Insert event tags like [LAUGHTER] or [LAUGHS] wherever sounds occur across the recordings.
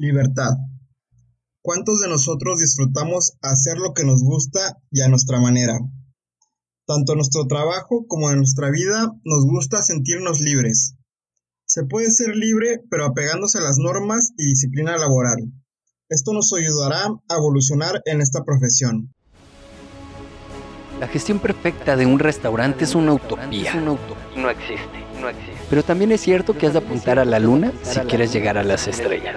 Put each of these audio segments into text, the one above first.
Libertad. ¿Cuántos de nosotros disfrutamos hacer lo que nos gusta y a nuestra manera? Tanto en nuestro trabajo como en nuestra vida nos gusta sentirnos libres. Se puede ser libre pero apegándose a las normas y disciplina laboral. Esto nos ayudará a evolucionar en esta profesión. La gestión perfecta de un restaurante es una utopía. No existe, no existe. Pero también es cierto que has de apuntar a la luna si quieres llegar a las estrellas.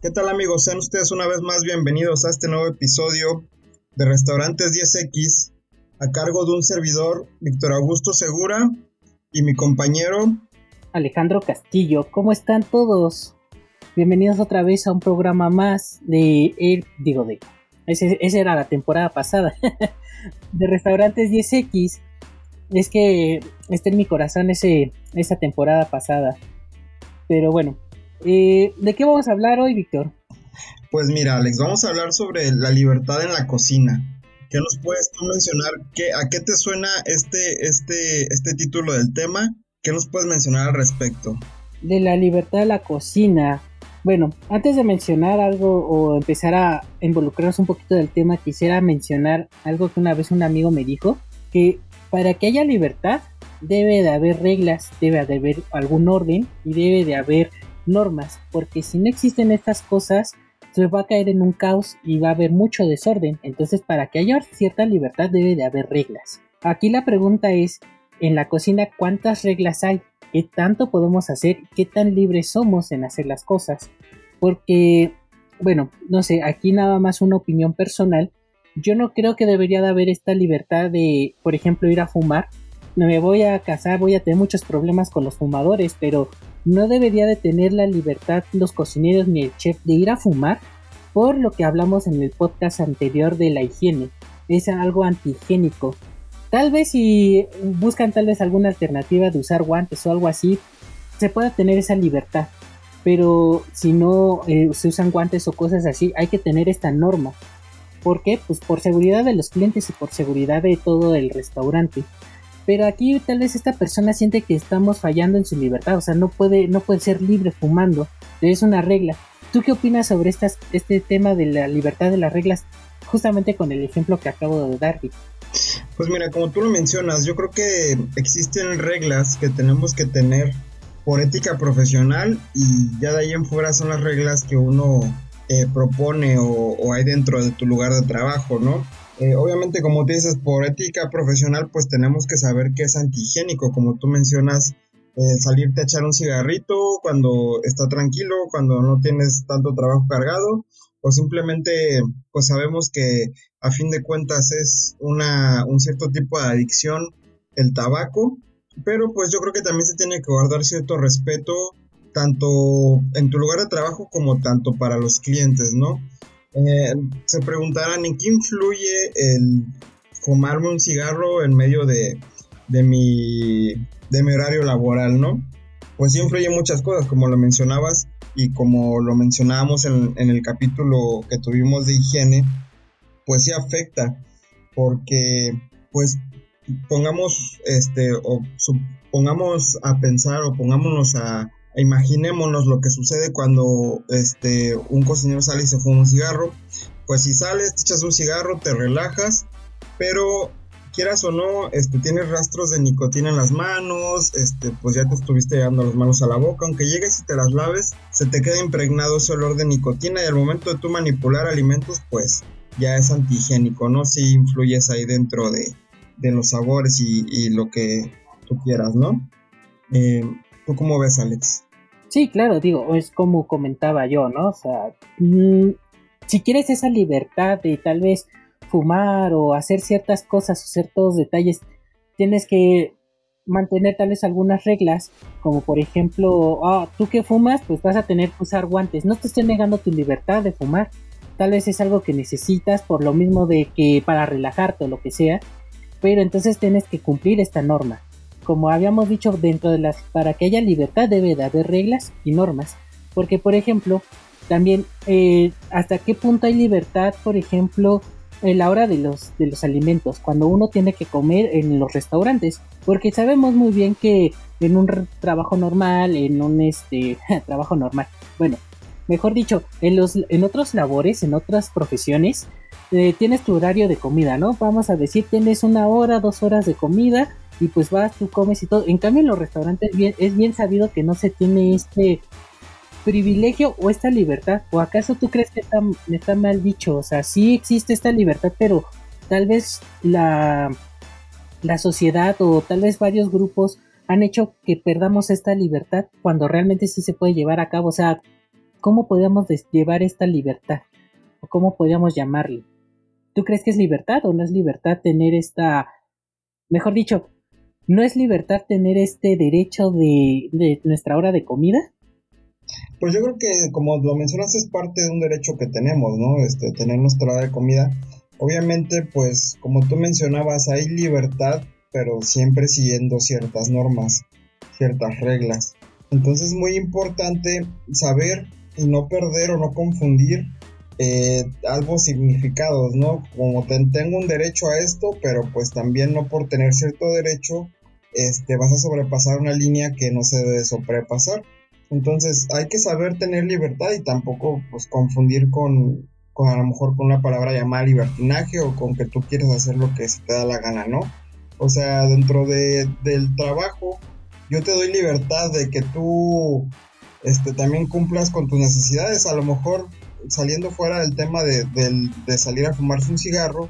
¿Qué tal amigos? Sean ustedes una vez más bienvenidos a este nuevo episodio de Restaurantes 10X a cargo de un servidor, Víctor Augusto Segura, y mi compañero Alejandro Castillo. ¿Cómo están todos? Bienvenidos otra vez a un programa más de el, digo de esa era la temporada pasada [LAUGHS] de Restaurantes 10X. Es que está en mi corazón ese, esa temporada pasada. Pero bueno, eh, ¿de qué vamos a hablar hoy, Víctor? Pues mira, Alex, vamos a hablar sobre la libertad en la cocina. ¿Qué nos puedes tú mencionar? ¿Qué, ¿A qué te suena este, este, este título del tema? ¿Qué nos puedes mencionar al respecto? De la libertad de la cocina. Bueno, antes de mencionar algo o empezar a involucrarnos un poquito del tema, quisiera mencionar algo que una vez un amigo me dijo, que para que haya libertad debe de haber reglas, debe de haber algún orden y debe de haber normas, porque si no existen estas cosas, se va a caer en un caos y va a haber mucho desorden. Entonces, para que haya cierta libertad debe de haber reglas. Aquí la pregunta es, en la cocina, ¿cuántas reglas hay? qué tanto podemos hacer, qué tan libres somos en hacer las cosas. Porque, bueno, no sé, aquí nada más una opinión personal. Yo no creo que debería de haber esta libertad de, por ejemplo, ir a fumar. Me voy a casar, voy a tener muchos problemas con los fumadores, pero no debería de tener la libertad los cocineros ni el chef de ir a fumar por lo que hablamos en el podcast anterior de la higiene. Es algo antihigiénico. Tal vez si buscan tal vez alguna alternativa de usar guantes o algo así, se pueda tener esa libertad. Pero si no eh, se usan guantes o cosas así, hay que tener esta norma. ¿Por qué? Pues por seguridad de los clientes y por seguridad de todo el restaurante. Pero aquí tal vez esta persona siente que estamos fallando en su libertad, o sea, no puede, no puede ser libre fumando. Es una regla. ¿Tú qué opinas sobre estas, este tema de la libertad de las reglas? Justamente con el ejemplo que acabo de dar. Pues mira, como tú lo mencionas, yo creo que existen reglas que tenemos que tener por ética profesional y ya de ahí en fuera son las reglas que uno eh, propone o, hay dentro de tu lugar de trabajo, ¿no? Eh, obviamente, como te dices, por ética profesional, pues tenemos que saber que es antihigiénico, como tú mencionas, salirte a echar un cigarrito cuando está tranquilo, cuando no tienes tanto trabajo cargado, o simplemente pues sabemos que a fin de cuentas es una, un cierto tipo de adicción el tabaco, pero pues yo creo que también se tiene que guardar cierto respeto tanto en tu lugar de trabajo como tanto para los clientes, ¿no? Eh, se preguntarán en qué influye el fumarme un cigarro en medio de, de, mi, de mi horario laboral, ¿no? Pues sí influye muchas cosas, como lo mencionabas, y como lo mencionábamos en, el capítulo que tuvimos de higiene, pues sí afecta, porque pues pongamos, este, o pongamos a pensar o pongámonos a, imaginémonos lo que sucede cuando este, un cocinero sale y se fuma un cigarro, pues si sales, te echas un cigarro, te relajas, pero quieras o no, este, tienes rastros de nicotina en las manos, este, pues ya te estuviste llevando las manos a la boca, aunque llegues y te las laves, se te queda impregnado ese olor de nicotina y al momento de tú manipular alimentos, pues ya es antihigiénico, ¿no? Si influyes ahí dentro de, los sabores y, lo que tú quieras, ¿no? Eh, ¿Tú cómo ves, Alex? Sí, claro, digo, es como comentaba yo, ¿no? O sea, mm, si quieres esa libertad de tal vez fumar o hacer ciertas cosas o ciertos detalles, tienes que mantener tal vez algunas reglas, como por ejemplo, ah, tú que fumas, pues vas a tener que usar guantes. No te estoy negando tu libertad de fumar. Tal vez es algo que necesitas por lo mismo de que para relajarte o lo que sea, pero entonces tienes que cumplir esta norma. Como habíamos dicho, dentro de las para que haya libertad debe de haber reglas y normas, porque por ejemplo, también eh, hasta qué punto hay libertad, por ejemplo, en la hora de los, de los alimentos, cuando uno tiene que comer en los restaurantes, porque sabemos muy bien que en un trabajo normal, en un este [LAUGHS] trabajo normal, bueno, mejor dicho, en los en otros labores, en otras profesiones, eh, tienes tu horario de comida, ¿no? Vamos a decir, tienes una hora, dos horas de comida y pues vas, tú comes y todo. En cambio, en los restaurantes es bien sabido que no se tiene este privilegio o esta libertad? ¿O acaso tú crees que está, mal dicho? O sea, sí existe esta libertad, pero tal vez la, la sociedad o tal vez varios grupos han hecho que perdamos esta libertad cuando realmente sí se puede llevar a cabo. O sea, ¿cómo podríamos llevar esta libertad? ¿O cómo podríamos llamarle? ¿Tú crees que es libertad o no es libertad tener esta, mejor dicho, no es libertad tener este derecho de, nuestra hora de comida? Pues yo creo que, como lo mencionas, es parte de un derecho que tenemos, ¿no? Este, tener nuestra hora de comida. Obviamente, pues, como tú mencionabas, hay libertad, pero siempre siguiendo ciertas normas, ciertas reglas. Entonces es muy importante saber y no perder o no confundir eh, algo significados, ¿no? Como tengo un derecho a esto, pero pues también no por tener cierto derecho, este, vas a sobrepasar una línea que no se debe sobrepasar. Entonces hay que saber tener libertad y tampoco pues confundir con, a lo mejor con una palabra llamada libertinaje o con que tú quieres hacer lo que se te da la gana, ¿no? O sea, dentro de, del trabajo yo te doy libertad de que tú este, también cumplas con tus necesidades, a lo mejor saliendo fuera del tema de, de salir a fumarse un cigarro,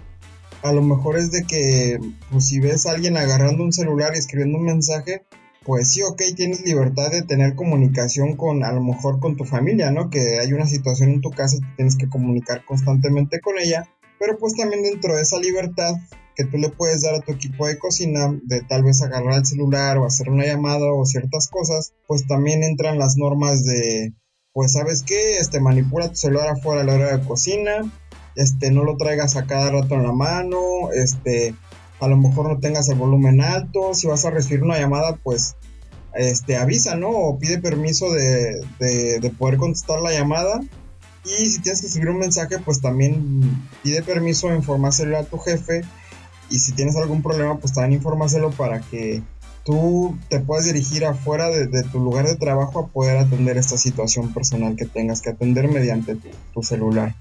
a lo mejor es de que pues, si ves a alguien agarrando un celular y escribiendo un mensaje, pues sí, ok, tienes libertad de tener comunicación con, a lo mejor con tu familia, ¿no? Que hay una situación en tu casa y tienes que comunicar constantemente con ella, pero pues también dentro de esa libertad que tú le puedes dar a tu equipo de cocina, de tal vez agarrar el celular o hacer una llamada o ciertas cosas, pues también entran las normas de, pues sabes qué, este, manipula tu celular afuera a la hora de cocina, este, no lo traigas a cada rato en la mano, este, a lo mejor no tengas el volumen alto, si vas a recibir una llamada, pues este, avisa, ¿no? O pide permiso de, de, poder contestar la llamada. Y si tienes que escribir un mensaje, pues también pide permiso, informárselo a tu jefe. Y si tienes algún problema, pues también informárselo para que tú te puedas dirigir afuera de, tu lugar de trabajo a poder atender esta situación personal que tengas que atender mediante tu, celular.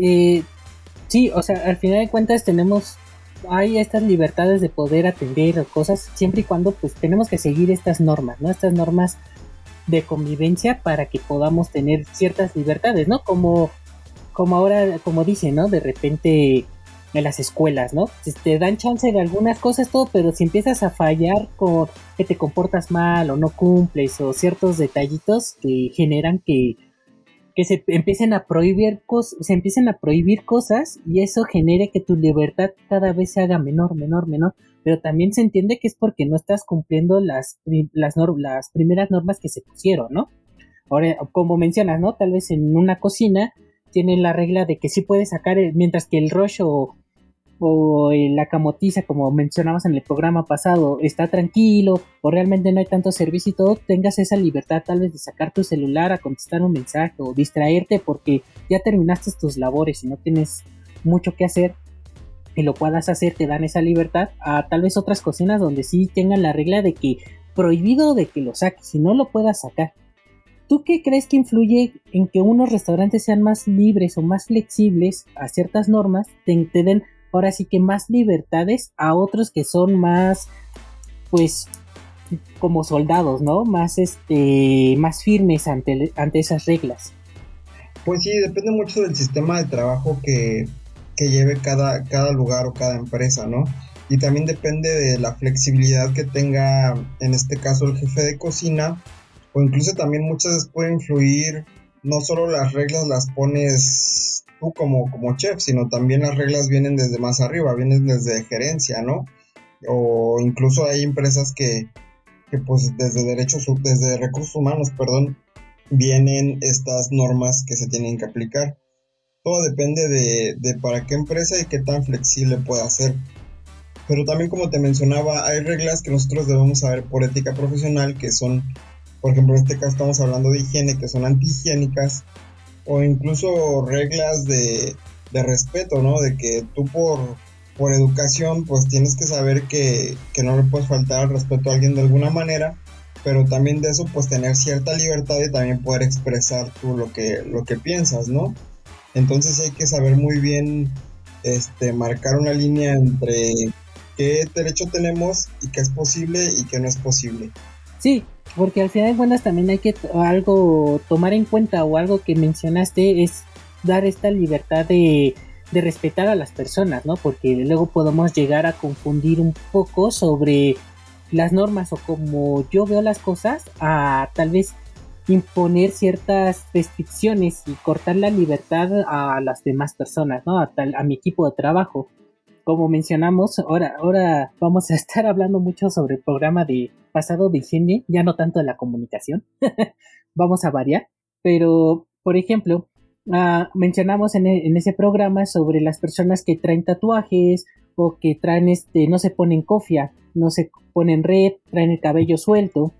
Eh, sí, o sea, al final de cuentas tenemos hay estas libertades de poder atender cosas siempre y cuando pues tenemos que seguir estas normas, ¿no? Estas normas de convivencia para que podamos tener ciertas libertades, ¿no? Como, como ahora, como dicen, ¿no? De repente en las escuelas, ¿no? Te dan chance de algunas cosas, todo, pero si empiezas a fallar con que te comportas mal o no cumples o ciertos detallitos que generan que que se empiecen a prohibir cosas, se empiecen a prohibir cosas y eso genere que tu libertad cada vez se haga menor, menor, menor, pero también se entiende que es porque no estás cumpliendo las, las, las primeras normas que se pusieron, ¿no? Ahora, como mencionas, ¿no? Tal vez en una cocina tienen la regla de que sí puedes sacar, mientras que el rush o, o la camotiza, como mencionabas en el programa pasado, está tranquilo o realmente no hay tanto servicio y todo, tengas esa libertad tal vez de sacar tu celular a contestar un mensaje o distraerte porque ya terminaste tus labores y no tienes mucho que hacer y lo puedas hacer, te dan esa libertad a tal vez otras cocinas donde sí tengan la regla de que prohibido de que lo saques y no lo puedas sacar. ¿Tú qué crees que influye en que unos restaurantes sean más libres o más flexibles a ciertas normas, te, te den ahora sí que más libertades a otros que son más, pues, como soldados, ¿no? Más, este, más firmes ante, ante esas reglas. Pues sí, depende mucho del sistema de trabajo que, que lleve cada, cada lugar o cada empresa, ¿no? Y también depende de la flexibilidad que tenga, en este caso, el jefe de cocina, o incluso también muchas veces puede influir, no solo las reglas las pones tú como, como chef, sino también las reglas vienen desde más arriba, vienen desde gerencia, ¿no? O incluso hay empresas que, que pues desde derechos, desde recursos humanos, perdón, vienen estas normas que se tienen que aplicar. Todo depende de, de para qué empresa y qué tan flexible pueda ser. Pero también como te mencionaba, hay reglas que nosotros debemos saber por ética profesional que son, por ejemplo, en este caso estamos hablando de higiene, que son antihigiénicas, o incluso reglas de, de respeto, ¿no? De que tú por, por educación pues tienes que saber que, que no le puedes faltar al respeto a alguien de alguna manera, pero también de eso pues tener cierta libertad y también poder expresar tú lo que, lo que piensas, ¿no? Entonces hay que saber muy bien este, marcar una línea entre qué derecho tenemos y qué es posible y qué no es posible. Sí, porque al final de cuentas también hay que algo tomar en cuenta o algo que mencionaste es dar esta libertad de, respetar a las personas, ¿no? Porque luego podemos llegar a confundir un poco sobre las normas o como yo veo las cosas a tal vez imponer ciertas restricciones y cortar la libertad a las demás personas, ¿no? A, tal, a mi equipo de trabajo como mencionamos, ahora, ahora vamos a estar hablando mucho sobre el programa de pasado de higiene, ya no tanto de la comunicación. [LAUGHS] vamos a variar, pero por ejemplo, uh, mencionamos en, e, en, ese programa sobre las personas que traen tatuajes o que traen este, no se ponen cofia, no se ponen red, traen el cabello suelto.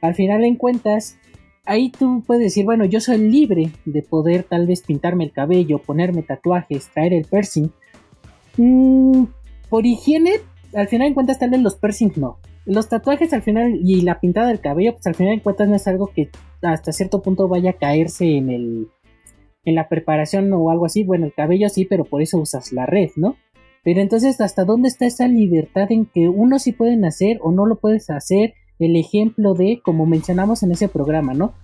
Al final en cuentas, ahí tú puedes decir, bueno, yo soy libre de poder tal vez pintarme el cabello, ponerme tatuajes, traer el piercing, Mm, por higiene, al final en cuentas, tal vez los piercings no. Los tatuajes al final y la pintada del cabello, pues al final en cuentas no es algo que hasta cierto punto vaya a caerse en el en la preparación o algo así. Bueno, el cabello sí, pero por eso usas la red, ¿no? Pero entonces, ¿hasta dónde está esa libertad en que uno sí pueden hacer o no lo puedes hacer? El ejemplo de, como mencionamos en ese programa, ¿no?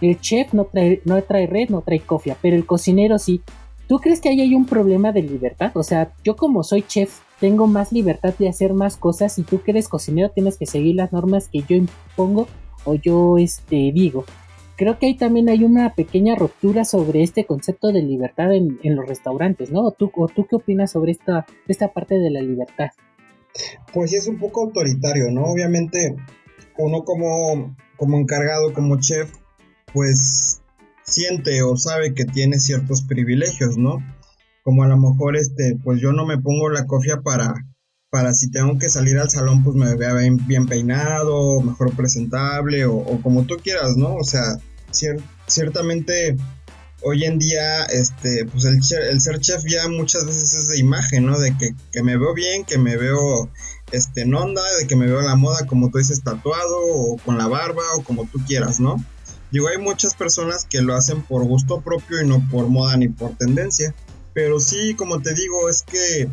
El chef no trae, no trae red, no trae cofia, pero el cocinero sí. ¿Tú crees que ahí hay un problema de libertad? O sea, yo como soy chef, tengo más libertad de hacer más cosas y tú que eres cocinero tienes que seguir las normas que yo impongo o yo este, digo. Creo que ahí también hay una pequeña ruptura sobre este concepto de libertad en, los restaurantes, ¿no? ¿O tú, ¿O tú qué opinas sobre esta, esta parte de la libertad? Pues es un poco autoritario, ¿no? Obviamente, uno como, como encargado, como chef, pues siente o sabe que tiene ciertos privilegios, ¿no? Como a lo mejor, este, pues yo no me pongo la cofia para, para si tengo que salir al salón, pues me vea bien, peinado, mejor presentable, o, como tú quieras, ¿no? O sea, ciertamente hoy en día, este, pues el, el, ser chef ya muchas veces es de imagen, ¿no? De que, que, me veo bien, que me veo este, en onda, de que me veo la moda, como tú dices, tatuado, o con la barba, o como tú quieras, ¿no? Digo, hay muchas personas que lo hacen por gusto propio y no por moda ni por tendencia. Pero sí, como te digo, es que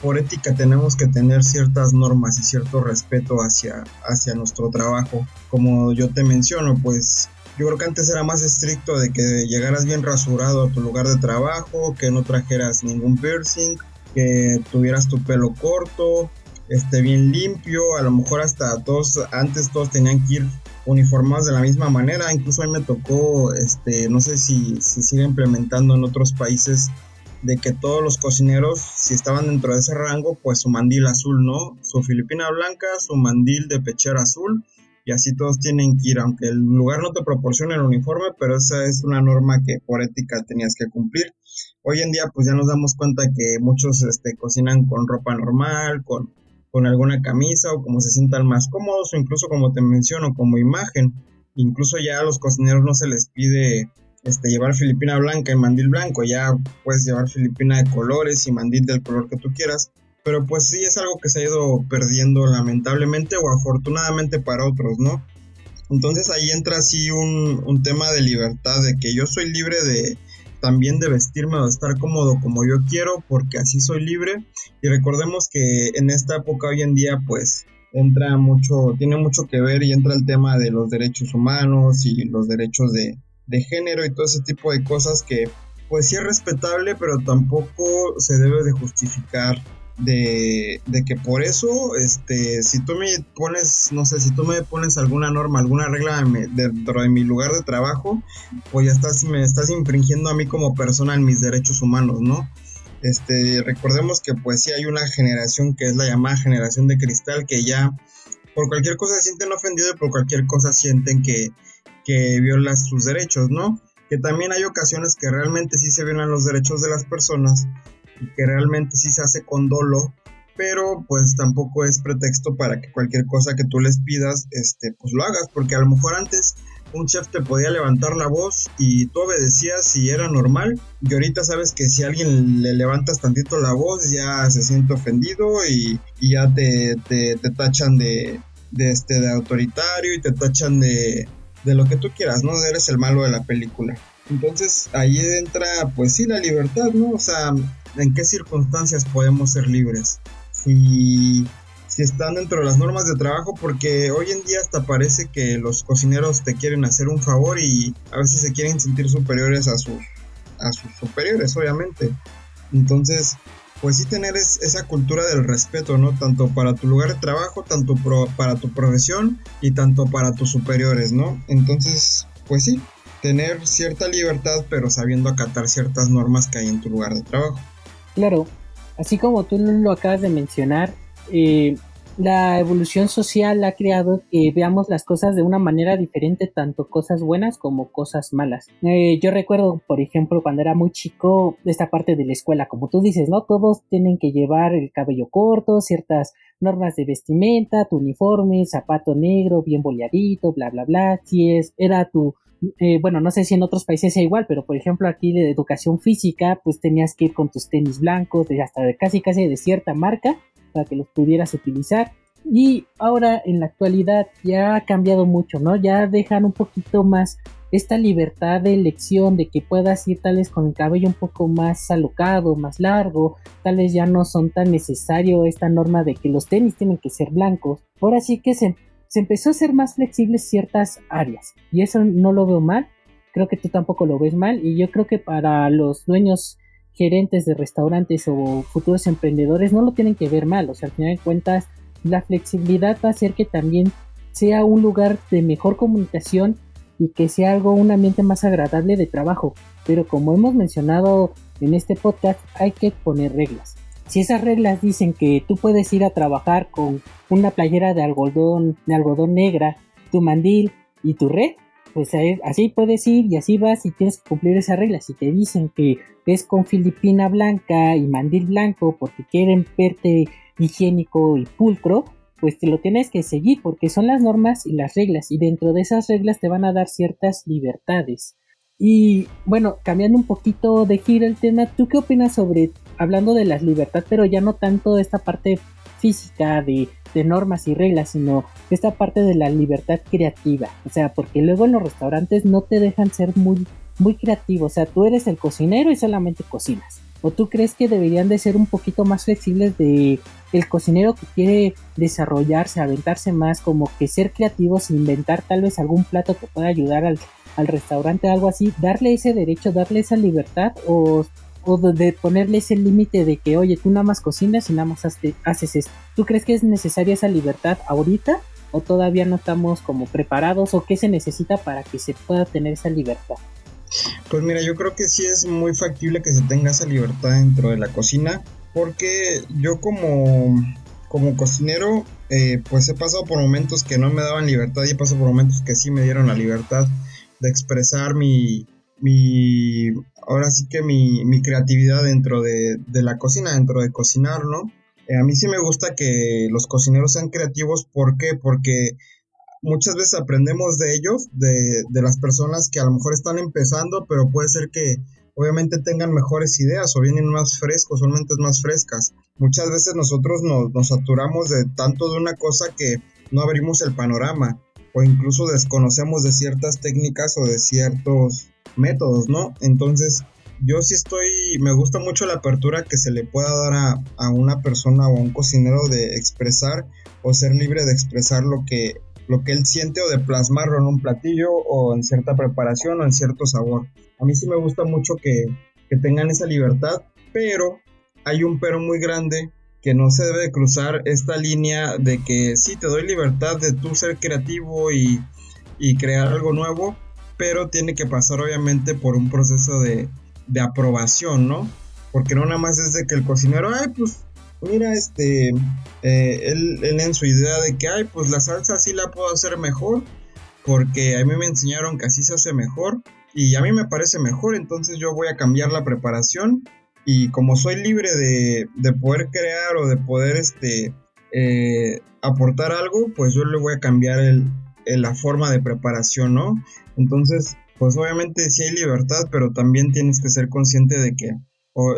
por ética tenemos que tener ciertas normas y cierto respeto hacia, hacia nuestro trabajo. Como yo te menciono, pues yo creo que antes era más estricto de que llegaras bien rasurado a tu lugar de trabajo, que no trajeras ningún piercing, que tuvieras tu pelo corto, esté bien limpio, a lo mejor hasta todos, antes todos tenían que ir uniformados de la misma manera. Incluso a mí me tocó, este, no sé si se sigue implementando en otros países, de que todos los cocineros, si estaban dentro de ese rango, pues su mandil azul, ¿no? Su filipina blanca, su mandil de pechera azul, y así todos tienen que ir, aunque el lugar no te proporcione el uniforme, pero esa es una norma que por ética tenías que cumplir. Hoy en día, pues ya nos damos cuenta que muchos este, cocinan con ropa normal, con con alguna camisa o como se sientan más cómodos o incluso como te menciono como imagen. Incluso ya a los cocineros no se les pide este, llevar filipina blanca y mandil blanco, ya puedes llevar filipina de colores y mandil del color que tú quieras. Pero pues sí es algo que se ha ido perdiendo lamentablemente o afortunadamente para otros, ¿no? Entonces ahí entra así un, un tema de libertad, de que yo soy libre de, también de vestirme o de estar cómodo como yo quiero, porque así soy libre. Y recordemos que en esta época hoy en día, pues entra mucho, tiene mucho que ver y entra el tema de los derechos humanos y los derechos de, de género y todo ese tipo de cosas que pues sí es respetable, pero tampoco se debe de justificar de, que por eso, este, si tú me pones, no sé, si tú me pones alguna norma, alguna regla dentro de mi lugar de trabajo, pues ya estás, me estás infringiendo a mí como persona en mis derechos humanos, ¿no? Este, recordemos que pues sí hay una generación que es la llamada generación de cristal que ya por cualquier cosa se sienten ofendidos y por cualquier cosa sienten que, que violas sus derechos, ¿no? Que también hay ocasiones que realmente sí se violan los derechos de las personas y que realmente sí se hace con dolo, pero pues tampoco es pretexto para que cualquier cosa que tú les pidas, este, pues lo hagas, porque a lo mejor antes un chef te podía levantar la voz y tú obedecías si era normal. Y ahorita sabes que si alguien le levantas tantito la voz ya se siente ofendido y, ya te, te, tachan de, de, este, de autoritario y te tachan de, de lo que tú quieras, ¿no? Eres el malo de la película. Entonces ahí entra, pues sí, la libertad, ¿no? O sea, ¿en qué circunstancias podemos ser libres? Si si están dentro de las normas de trabajo, porque hoy en día hasta parece que los cocineros te quieren hacer un favor y a veces se quieren sentir superiores a sus, a sus superiores, obviamente. Entonces, pues sí tener esa cultura del respeto, ¿no? Tanto para tu lugar de trabajo, tanto para tu profesión y tanto para tus superiores, ¿no? Entonces, pues sí, tener cierta libertad, pero sabiendo acatar ciertas normas que hay en tu lugar de trabajo. Claro, así como tú lo acabas de mencionar, eh, la evolución social ha creado que veamos las cosas de una manera diferente, tanto cosas buenas como cosas malas. Eh, yo recuerdo, por ejemplo, cuando era muy chico, esta parte de la escuela, como tú dices, ¿no? Todos tienen que llevar el cabello corto, ciertas normas de vestimenta, tu uniforme, zapato negro, bien boleadito, bla, bla, bla. Si es, era tu eh, bueno, no sé si en otros países sea igual, pero por ejemplo aquí de educación física, pues tenías que ir con tus tenis blancos, de hasta de casi casi de cierta marca, para que los pudieras utilizar. Y ahora en la actualidad ya ha cambiado mucho, ¿no? Ya dejan un poquito más esta libertad de elección de que puedas ir tal con el cabello un poco más alocado, más largo, tal vez ya no son tan necesario esta norma de que los tenis tienen que ser blancos. Ahora sí que se, se empezó a ser más flexibles ciertas áreas y eso no lo veo mal, creo que tú tampoco lo ves mal y yo creo que para los dueños gerentes de restaurantes o futuros emprendedores no lo tienen que ver mal, o sea, al final de cuentas la flexibilidad va a hacer que también sea un lugar de mejor comunicación y que sea algo, un ambiente más agradable de trabajo. Pero como hemos mencionado en este podcast, hay que poner reglas. Si esas reglas dicen que tú puedes ir a trabajar con una playera de algodón, de algodón negra, tu mandil y tu red, pues así puedes ir y así vas y tienes que cumplir esa regla. Si te dicen que es con filipina blanca y mandil blanco porque quieren verte higiénico y pulcro, pues te lo tienes que seguir porque son las normas y las reglas y dentro de esas reglas te van a dar ciertas libertades. Y bueno, cambiando un poquito de giro el tema, ¿tú qué opinas sobre, hablando de las libertades, pero ya no tanto esta parte física de de normas y reglas, sino esta parte de la libertad creativa. O sea, porque luego en los restaurantes no te dejan ser muy, muy creativo. O sea, tú eres el cocinero y solamente cocinas. ¿O tú crees que deberían de ser un poquito más flexibles de el cocinero que quiere desarrollarse, aventarse más, como que ser creativos, inventar tal vez algún plato que pueda ayudar al, al restaurante, algo así, darle ese derecho, darle esa libertad o o de ponerle ese límite de que, oye, tú nada más cocinas y nada más haces esto. ¿Tú crees que es necesaria esa libertad ahorita o todavía no estamos como preparados o qué se necesita para que se pueda tener esa libertad? Pues mira, yo creo que sí es muy factible que se tenga esa libertad dentro de la cocina porque yo como, como cocinero eh, pues he pasado por momentos que no me daban libertad y he pasado por momentos que sí me dieron la libertad de expresar mi, mi, ahora sí que mi, mi creatividad dentro de, de, la cocina, dentro de cocinar, ¿no? Eh, a mí sí me gusta que los cocineros sean creativos, ¿por qué? Porque muchas veces aprendemos de ellos, de, de las personas que a lo mejor están empezando, pero puede ser que obviamente tengan mejores ideas o vienen más frescos o mentes más frescas. Muchas veces nosotros nos, nos saturamos de tanto de una cosa que no abrimos el panorama o incluso desconocemos de ciertas técnicas o de ciertos métodos, ¿no? Entonces, yo sí estoy, me gusta mucho la apertura que se le pueda dar a, a, una persona o a un cocinero de expresar o ser libre de expresar lo que, lo que él siente o de plasmarlo en un platillo o en cierta preparación o en cierto sabor. A mí sí me gusta mucho que, que tengan esa libertad, pero hay un pero muy grande que no se debe cruzar esta línea de que sí te doy libertad de tú ser creativo y, y crear algo nuevo, pero tiene que pasar obviamente por un proceso de, de aprobación, ¿no? Porque no nada más es de que el cocinero, ay, pues mira, este, eh, él, él, en su idea de que, ay, pues la salsa sí la puedo hacer mejor, porque a mí me enseñaron que así se hace mejor, y a mí me parece mejor, entonces yo voy a cambiar la preparación, y como soy libre de, de poder crear o de poder, este, eh, aportar algo, pues yo le voy a cambiar el, la forma de preparación, ¿no? Entonces, pues obviamente sí hay libertad, pero también tienes que ser consciente de que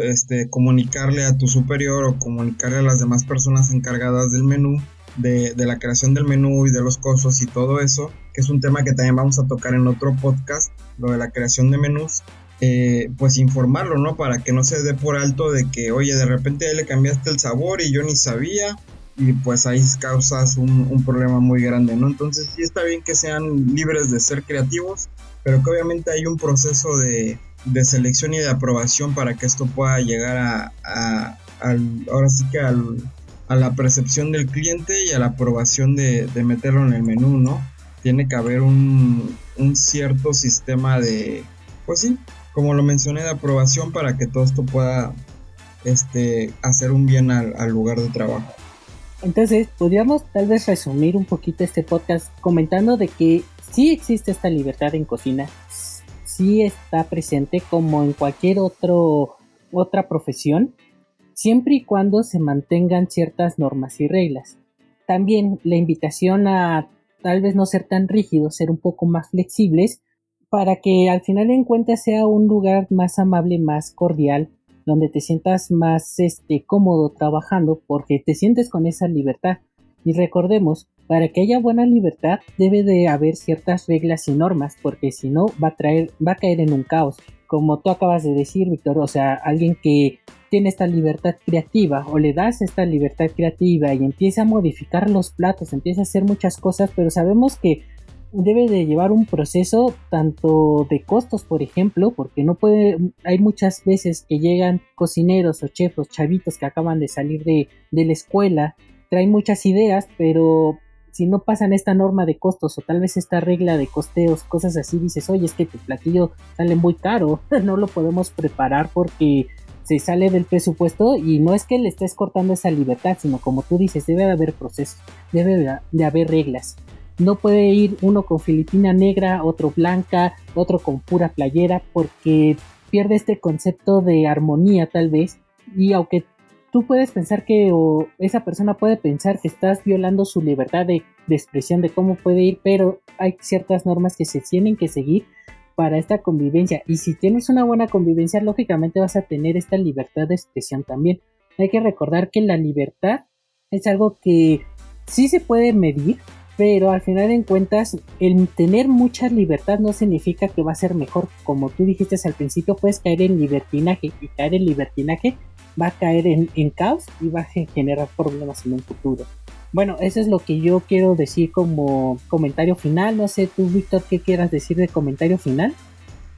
este, comunicarle a tu superior o comunicarle a las demás personas encargadas del menú, de, la creación del menú y de los costos y todo eso, que es un tema que también vamos a tocar en otro podcast, lo de la creación de menús, eh, pues informarlo, ¿no? Para que no se dé por alto de que, oye, de repente le cambiaste el sabor y yo ni sabía, y pues ahí causas un, problema muy grande, ¿no? Entonces sí está bien que sean libres de ser creativos, pero que obviamente hay un proceso de, de selección y de aprobación para que esto pueda llegar a, ahora sí que al, a la percepción del cliente y a la aprobación de, de, meterlo en el menú, ¿no? Tiene que haber un, un, cierto sistema de, pues sí, como lo mencioné, de aprobación para que todo esto pueda este, hacer un bien al, lugar de trabajo. Entonces, podríamos tal vez resumir un poquito este podcast comentando de que sí existe esta libertad en cocina, sí está presente como en cualquier otro, otra profesión, siempre y cuando se mantengan ciertas normas y reglas. También la invitación a tal vez no ser tan rígidos, ser un poco más flexibles, para que al final en cuentas sea un lugar más amable, más cordial, donde te sientas más este, cómodo trabajando porque te sientes con esa libertad. Y recordemos para que haya buena libertad debe de haber ciertas reglas y normas, porque si no va a traer, va a caer en un caos. Como tú acabas de decir, Víctor, o sea, alguien que tiene esta libertad creativa o le das esta libertad creativa y empieza a modificar los platos, empieza a hacer muchas cosas, pero sabemos que debe de llevar un proceso tanto de costos, por ejemplo, porque no puede, hay muchas veces que llegan cocineros o chefs, chavitos que acaban de salir de, de la escuela, traen muchas ideas, pero si no pasan esta norma de costos o tal vez esta regla de costeos, cosas así, dices, oye, es que tu platillo sale muy caro, [LAUGHS] no lo podemos preparar porque se sale del presupuesto y no es que le estés cortando esa libertad, sino como tú dices, debe de haber procesos, debe de haber reglas. No puede ir uno con filipina negra, otro blanca, otro con pura playera, porque pierde este concepto de armonía tal vez. Y aunque tú puedes pensar que o esa persona puede pensar que estás violando su libertad de, expresión de cómo puede ir, pero hay ciertas normas que se tienen que seguir para esta convivencia. Y si tienes una buena convivencia, lógicamente vas a tener esta libertad de expresión también. Hay que recordar que la libertad es algo que sí se puede medir, pero al final en cuentas el tener mucha libertad no significa que va a ser mejor. Como tú dijiste al principio, puedes caer en libertinaje y caer en libertinaje va a caer en, caos y va a generar problemas en un futuro. Bueno, eso es lo que yo quiero decir como comentario final. No sé tú, Víctor, qué quieras decir de comentario final.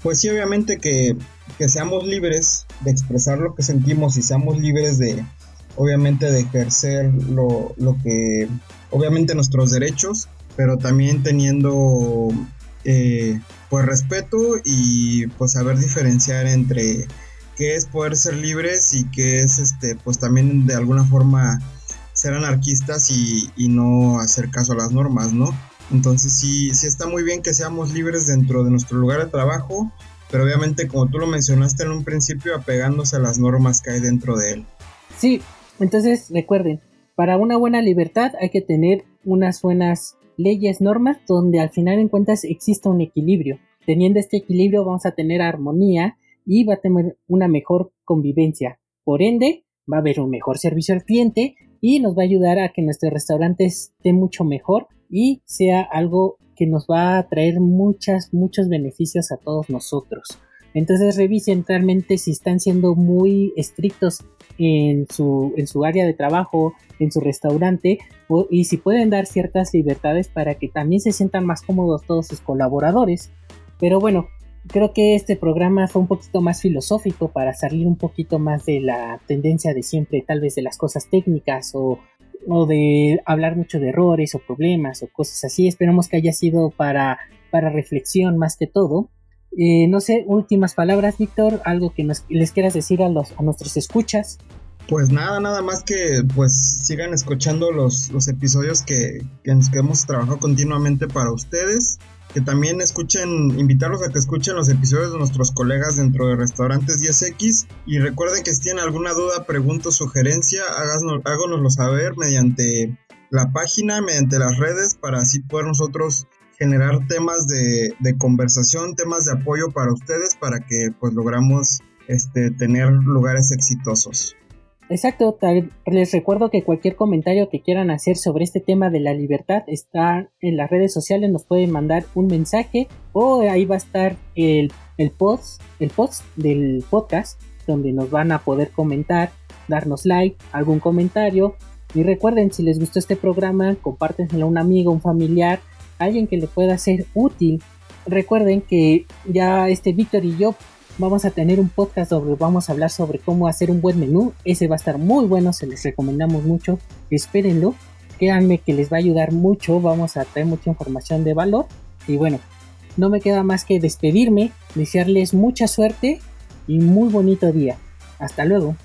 Pues sí, obviamente que, que seamos libres de expresar lo que sentimos y seamos libres de, obviamente, de ejercer lo, lo que, obviamente, nuestros derechos, pero también teniendo, eh, pues, respeto y, pues, saber diferenciar entre qué es poder ser libres y qué es este pues también de alguna forma ser anarquistas y, no hacer caso a las normas, ¿no? Entonces sí, sí está muy bien que seamos libres dentro de nuestro lugar de trabajo, pero obviamente como tú lo mencionaste en un principio, apegándose a las normas que hay dentro de él. Sí, entonces recuerden, para una buena libertad hay que tener unas buenas leyes, normas, donde al final en cuentas exista un equilibrio. Teniendo este equilibrio vamos a tener armonía y va a tener una mejor convivencia. Por ende, va a haber un mejor servicio al cliente y nos va a ayudar a que nuestro restaurante esté mucho mejor y sea algo que nos va a traer muchas, muchos beneficios a todos nosotros. Entonces revisen realmente si están siendo muy estrictos en su, en su área de trabajo, en su restaurante, y si pueden dar ciertas libertades para que también se sientan más cómodos todos sus colaboradores. Pero bueno, creo que este programa fue un poquito más filosófico para salir un poquito más de la tendencia de siempre, tal vez de las cosas técnicas o, de hablar mucho de errores o problemas o cosas así. Esperamos que haya sido para, para reflexión más que todo. Eh, no sé, últimas palabras, Víctor, algo que les quieras decir a, los, a nuestros escuchas. Pues nada, nada más que pues sigan escuchando los, los episodios que, que, que hemos trabajado continuamente para ustedes que también escuchen, invitarlos a que escuchen los episodios de nuestros colegas dentro de Restaurantes 10X y recuerden que si tienen alguna duda, pregunta o sugerencia, háganoslo saber mediante la página, mediante las redes, para así poder nosotros generar temas de, conversación, temas de apoyo para ustedes, para que pues logramos este, tener lugares exitosos. Exacto, les recuerdo que cualquier comentario que quieran hacer sobre este tema de la libertad está en las redes sociales, nos pueden mandar un mensaje o ahí va a estar el, el post, el post del podcast donde nos van a poder comentar, darnos like, algún comentario y recuerden si les gustó este programa, compártenselo a un amigo, un familiar, alguien que le pueda ser útil. Recuerden que ya este Víctor y yo vamos a tener un podcast donde vamos a hablar sobre cómo hacer un buen menú. Ese va a estar muy bueno, se les recomendamos mucho. Espérenlo. Créanme que les va a ayudar mucho. Vamos a traer mucha información de valor. Y bueno, no me queda más que despedirme, desearles mucha suerte y muy bonito día. Hasta luego.